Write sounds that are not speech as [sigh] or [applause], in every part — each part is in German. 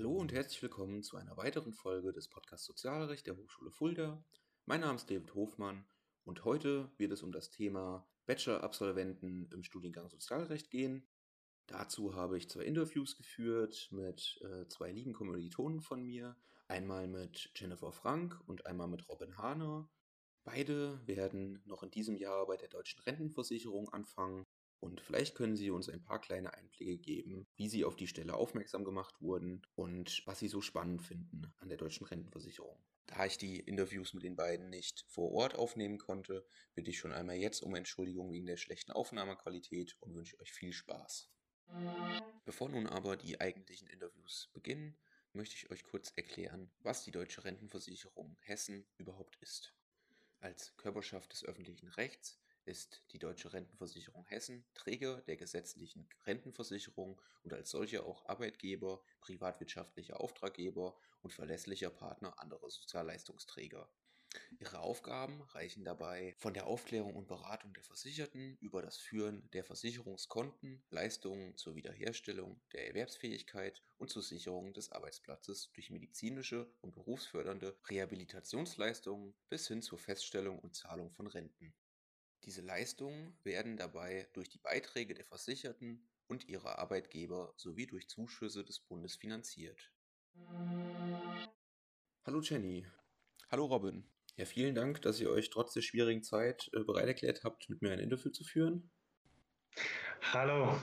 Hallo und herzlich willkommen zu einer weiteren Folge des Podcasts Sozialrecht der Hochschule Fulda. Mein Name ist David Hofmann und heute wird es um das Thema Bachelor-Absolventen im Studiengang Sozialrecht gehen. Dazu habe ich zwei Interviews geführt mit äh, zwei lieben Kommilitonen von mir. Einmal mit Jennifer Frank und einmal mit Robin Hahner. Beide werden noch in diesem Jahr bei der Deutschen Rentenversicherung anfangen und vielleicht können Sie uns ein paar kleine Einblicke geben, wie Sie auf die Stelle aufmerksam gemacht wurden und was Sie so spannend finden an der Deutschen Rentenversicherung. Da ich die Interviews mit den beiden nicht vor Ort aufnehmen konnte, bitte ich schon einmal jetzt um Entschuldigung wegen der schlechten Aufnahmequalität und wünsche euch viel Spaß. Bevor nun aber die eigentlichen Interviews beginnen, möchte ich euch kurz erklären, was die Deutsche Rentenversicherung Hessen überhaupt ist. Als Körperschaft des öffentlichen Rechts ist die Deutsche Rentenversicherung Hessen Träger der gesetzlichen Rentenversicherung und als solcher auch Arbeitgeber, privatwirtschaftlicher Auftraggeber und verlässlicher Partner anderer Sozialleistungsträger. Ihre Aufgaben reichen dabei von der Aufklärung und Beratung der Versicherten über das Führen der Versicherungskonten, Leistungen zur Wiederherstellung der Erwerbsfähigkeit und zur Sicherung des Arbeitsplatzes durch medizinische und berufsfördernde Rehabilitationsleistungen bis hin zur Feststellung und Zahlung von Renten. Diese Leistungen werden dabei durch die Beiträge der Versicherten und ihrer Arbeitgeber sowie durch Zuschüsse des Bundes finanziert. Hallo Jenny. Hallo Robin. Ja, vielen Dank, dass ihr euch trotz der schwierigen Zeit äh, bereit erklärt habt, mit mir ein Interview zu führen. Hallo.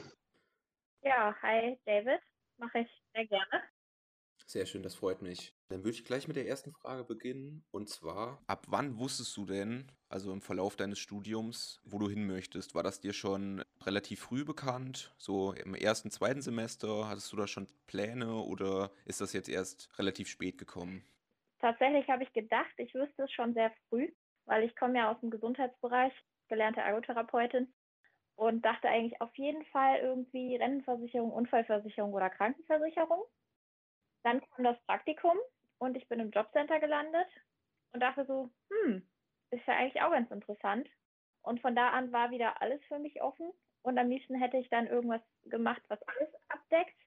Ja, hi David. Mache ich sehr gerne. Sehr schön, das freut mich. Dann würde ich gleich mit der ersten Frage beginnen. Und zwar, ab wann wusstest du denn, also im Verlauf deines Studiums, wo du hin möchtest? War das dir schon relativ früh bekannt? So im ersten, zweiten Semester? Hattest du da schon Pläne oder ist das jetzt erst relativ spät gekommen? Tatsächlich habe ich gedacht, ich wüsste es schon sehr früh, weil ich komme ja aus dem Gesundheitsbereich, gelernte Ergotherapeutin und dachte eigentlich auf jeden Fall irgendwie Rentenversicherung, Unfallversicherung oder Krankenversicherung. Dann kam das Praktikum und ich bin im Jobcenter gelandet und dachte so, hm, ist ja eigentlich auch ganz interessant. Und von da an war wieder alles für mich offen und am liebsten hätte ich dann irgendwas gemacht, was alles abdeckt.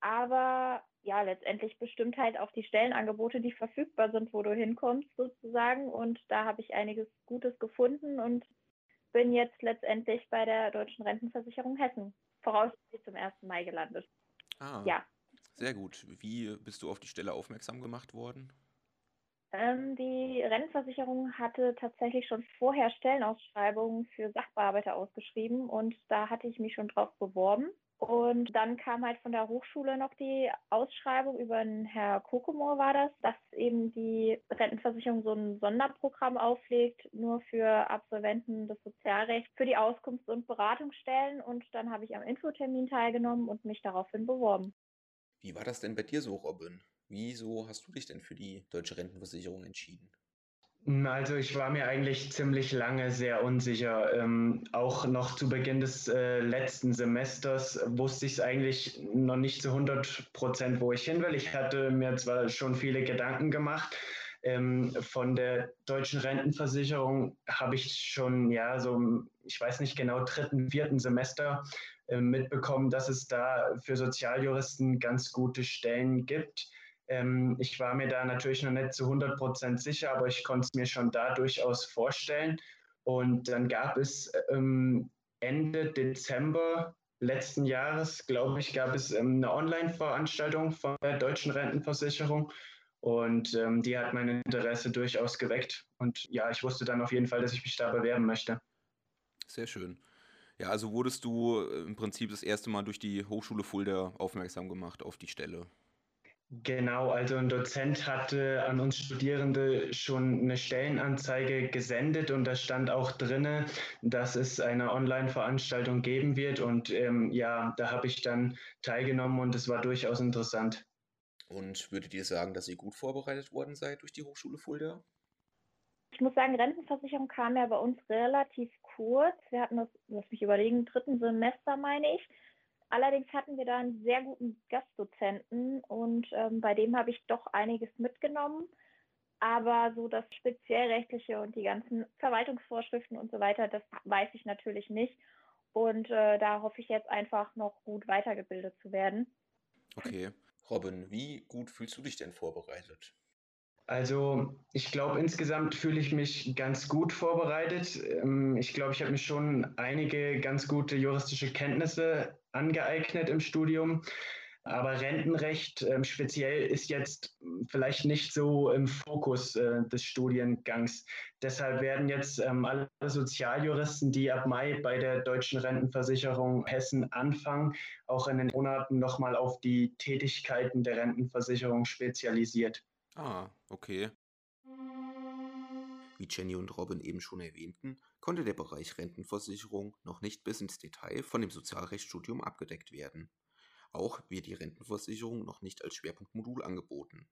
Aber ja, letztendlich bestimmt halt auch die Stellenangebote, die verfügbar sind, wo du hinkommst sozusagen. Und da habe ich einiges Gutes gefunden und bin jetzt letztendlich bei der Deutschen Rentenversicherung Hessen voraussichtlich zum 1. Mai gelandet. Ah. Ja. Sehr gut. Wie bist du auf die Stelle aufmerksam gemacht worden? Ähm, die Rentenversicherung hatte tatsächlich schon vorher Stellenausschreibungen für Sachbearbeiter ausgeschrieben und da hatte ich mich schon drauf beworben. Und dann kam halt von der Hochschule noch die Ausschreibung über den Herr Kokomor war das, dass eben die Rentenversicherung so ein Sonderprogramm auflegt, nur für Absolventen des Sozialrechts, für die Auskunfts- und Beratungsstellen. Und dann habe ich am Infotermin teilgenommen und mich daraufhin beworben. Wie war das denn bei dir so, Robin? Wieso hast du dich denn für die deutsche Rentenversicherung entschieden? Also ich war mir eigentlich ziemlich lange sehr unsicher. Ähm, auch noch zu Beginn des äh, letzten Semesters wusste ich es eigentlich noch nicht zu 100 Prozent, wo ich hin will. Ich hatte mir zwar schon viele Gedanken gemacht. Ähm, von der deutschen Rentenversicherung habe ich schon, ja, so, ich weiß nicht genau, dritten, vierten Semester mitbekommen, dass es da für Sozialjuristen ganz gute Stellen gibt. Ähm, ich war mir da natürlich noch nicht zu 100 Prozent sicher, aber ich konnte es mir schon da durchaus vorstellen. Und dann gab es ähm, Ende Dezember letzten Jahres, glaube ich, gab es ähm, eine Online-Veranstaltung von der Deutschen Rentenversicherung. Und die hat mein Interesse durchaus geweckt. Und ja, ich wusste dann auf jeden Fall, dass ich mich da bewerben möchte. Sehr schön. Ja, also wurdest du äh, im Prinzip das erste Mal durch die Hochschule Fulda aufmerksam gemacht auf die Stelle. Genau, also ein Dozent hatte an uns Studierende schon eine Stellenanzeige gesendet und da stand auch drin, dass es eine Online-Veranstaltung geben wird. Und ähm, ja, da habe ich dann teilgenommen und es war durchaus interessant. Und würdet ihr sagen, dass ihr gut vorbereitet worden seid durch die Hochschule Fulda? Ich muss sagen, Rentenversicherung kam ja bei uns relativ kurz. Wir hatten das, lass mich überlegen, dritten Semester, meine ich. Allerdings hatten wir da einen sehr guten Gastdozenten und ähm, bei dem habe ich doch einiges mitgenommen. Aber so das speziellrechtliche und die ganzen Verwaltungsvorschriften und so weiter, das weiß ich natürlich nicht. Und äh, da hoffe ich jetzt einfach noch gut weitergebildet zu werden. Okay. Robin, wie gut fühlst du dich denn vorbereitet? Also ich glaube, insgesamt fühle ich mich ganz gut vorbereitet. Ähm, ich glaube, ich habe mir schon einige ganz gute juristische Kenntnisse angeeignet im Studium. Aber Rentenrecht ähm, speziell ist jetzt vielleicht nicht so im Fokus äh, des Studiengangs. Deshalb werden jetzt ähm, alle Sozialjuristen, die ab Mai bei der Deutschen Rentenversicherung Hessen anfangen, auch in den Monaten nochmal auf die Tätigkeiten der Rentenversicherung spezialisiert. Ah, okay. Wie Jenny und Robin eben schon erwähnten, konnte der Bereich Rentenversicherung noch nicht bis ins Detail von dem Sozialrechtsstudium abgedeckt werden. Auch wird die Rentenversicherung noch nicht als Schwerpunktmodul angeboten.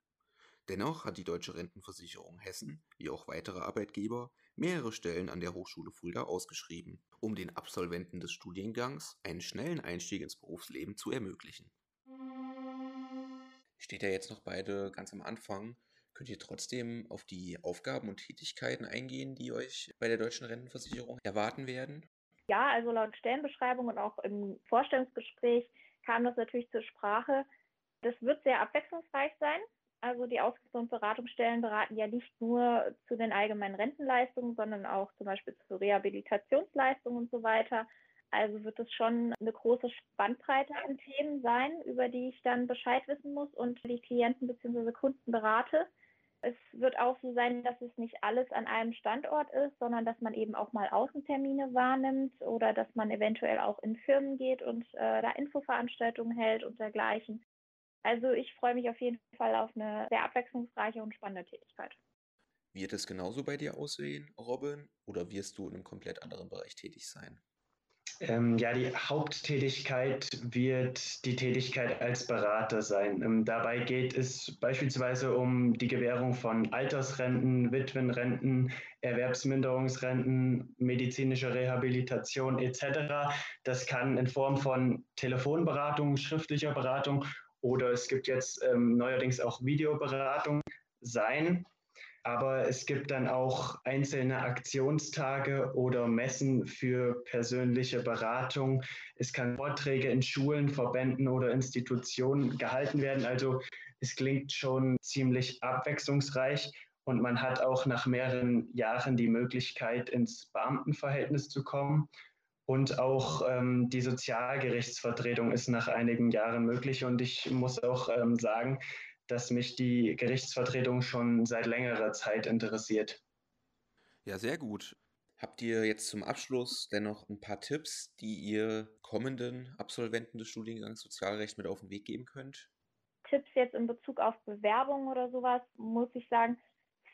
Dennoch hat die Deutsche Rentenversicherung Hessen, wie auch weitere Arbeitgeber, mehrere Stellen an der Hochschule Fulda ausgeschrieben, um den Absolventen des Studiengangs einen schnellen Einstieg ins Berufsleben zu ermöglichen. Steht ja jetzt noch beide ganz am Anfang. Könnt ihr trotzdem auf die Aufgaben und Tätigkeiten eingehen, die euch bei der Deutschen Rentenversicherung erwarten werden? Ja, also laut Stellenbeschreibung und auch im Vorstellungsgespräch kam das natürlich zur Sprache. Das wird sehr abwechslungsreich sein. Also die Auskunfts- und Beratungsstellen beraten ja nicht nur zu den allgemeinen Rentenleistungen, sondern auch zum Beispiel zu Rehabilitationsleistungen und so weiter. Also wird es schon eine große Spannbreite an Themen sein, über die ich dann Bescheid wissen muss und die Klienten bzw. Kunden berate. Es wird auch so sein, dass es nicht alles an einem Standort ist, sondern dass man eben auch mal Außentermine wahrnimmt oder dass man eventuell auch in Firmen geht und äh, da Infoveranstaltungen hält und dergleichen. Also ich freue mich auf jeden Fall auf eine sehr abwechslungsreiche und spannende Tätigkeit. Wird es genauso bei dir aussehen, Robin, oder wirst du in einem komplett anderen Bereich tätig sein? Ähm, ja, die Haupttätigkeit wird die Tätigkeit als Berater sein. Ähm, dabei geht es beispielsweise um die Gewährung von Altersrenten, Witwenrenten, Erwerbsminderungsrenten, medizinische Rehabilitation etc. Das kann in Form von Telefonberatung, schriftlicher Beratung oder es gibt jetzt ähm, neuerdings auch Videoberatung sein. Aber es gibt dann auch einzelne Aktionstage oder Messen für persönliche Beratung. Es kann Vorträge in Schulen, Verbänden oder Institutionen gehalten werden. Also es klingt schon ziemlich abwechslungsreich und man hat auch nach mehreren Jahren die Möglichkeit, ins Beamtenverhältnis zu kommen. Und auch ähm, die Sozialgerichtsvertretung ist nach einigen Jahren möglich. Und ich muss auch ähm, sagen, dass mich die Gerichtsvertretung schon seit längerer Zeit interessiert. Ja, sehr gut. Habt ihr jetzt zum Abschluss dennoch ein paar Tipps, die ihr kommenden Absolventen des Studiengangs Sozialrecht mit auf den Weg geben könnt? Tipps jetzt in Bezug auf Bewerbung oder sowas, muss ich sagen,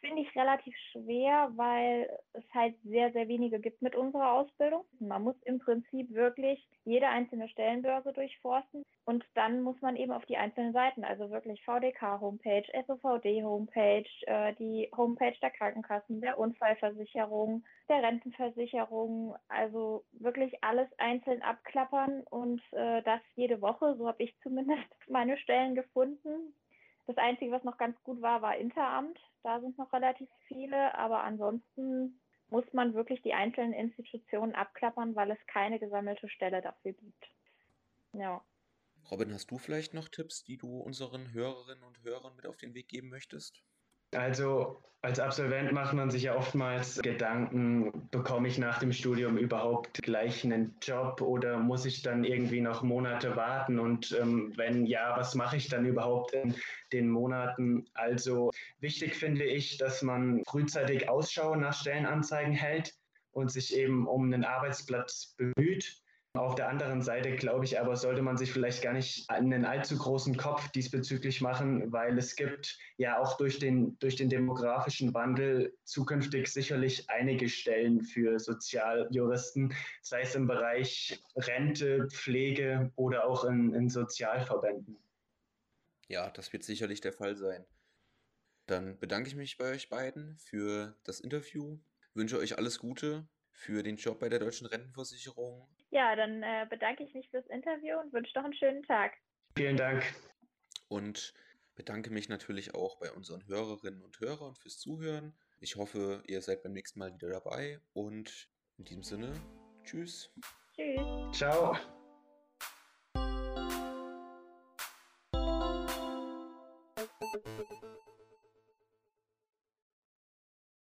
finde ich relativ schwer, weil es halt sehr, sehr wenige gibt mit unserer Ausbildung. Man muss im Prinzip wirklich jede einzelne Stellenbörse durchforsten und dann muss man eben auf die einzelnen Seiten, also wirklich VDK-Homepage, SOVD-Homepage, äh, die Homepage der Krankenkassen, der Unfallversicherung, der Rentenversicherung, also wirklich alles einzeln abklappern und äh, das jede Woche. So habe ich zumindest [laughs] meine Stellen gefunden. Das Einzige, was noch ganz gut war, war Interamt. Da sind noch relativ viele, aber ansonsten muss man wirklich die einzelnen Institutionen abklappern, weil es keine gesammelte Stelle dafür gibt. Ja. Robin, hast du vielleicht noch Tipps, die du unseren Hörerinnen und Hörern mit auf den Weg geben möchtest? Also als Absolvent macht man sich ja oftmals Gedanken, bekomme ich nach dem Studium überhaupt gleich einen Job oder muss ich dann irgendwie noch Monate warten? Und ähm, wenn ja, was mache ich dann überhaupt in den Monaten? Also wichtig finde ich, dass man frühzeitig Ausschau nach Stellenanzeigen hält und sich eben um einen Arbeitsplatz bemüht auf der anderen Seite, glaube ich, aber sollte man sich vielleicht gar nicht einen allzu großen Kopf diesbezüglich machen, weil es gibt ja auch durch den, durch den demografischen Wandel zukünftig sicherlich einige Stellen für Sozialjuristen, sei es im Bereich Rente, Pflege oder auch in, in Sozialverbänden. Ja, das wird sicherlich der Fall sein. Dann bedanke ich mich bei euch beiden für das Interview, wünsche euch alles Gute für den Job bei der Deutschen Rentenversicherung ja, dann äh, bedanke ich mich fürs Interview und wünsche noch einen schönen Tag. Vielen Dank. Und bedanke mich natürlich auch bei unseren Hörerinnen und Hörern fürs Zuhören. Ich hoffe, ihr seid beim nächsten Mal wieder dabei und in diesem Sinne, tschüss. Tschüss. Ciao.